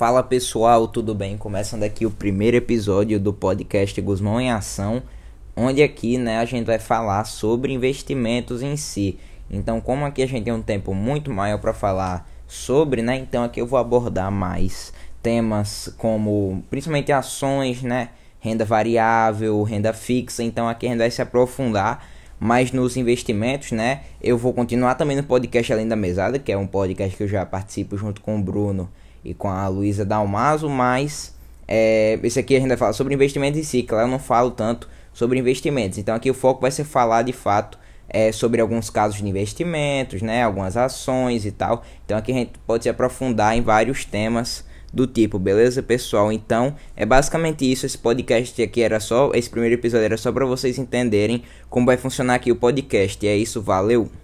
Fala pessoal, tudo bem? Começando aqui o primeiro episódio do podcast Guzmão em Ação, onde aqui né, a gente vai falar sobre investimentos em si. Então, como aqui a gente tem um tempo muito maior para falar sobre, né? Então aqui eu vou abordar mais temas como principalmente ações, né? Renda variável, renda fixa. Então aqui a gente vai se aprofundar mais nos investimentos, né? Eu vou continuar também no podcast Além da Mesada, que é um podcast que eu já participo junto com o Bruno e com a Luísa Dalmaso, mas é, esse aqui a gente vai falar sobre investimentos em si, claro, eu não falo tanto sobre investimentos. Então aqui o foco vai ser falar de fato é, sobre alguns casos de investimentos, né, algumas ações e tal. Então aqui a gente pode se aprofundar em vários temas do tipo, beleza, pessoal? Então, é basicamente isso. Esse podcast aqui era só, esse primeiro episódio era só para vocês entenderem como vai funcionar aqui o podcast. E é isso, valeu.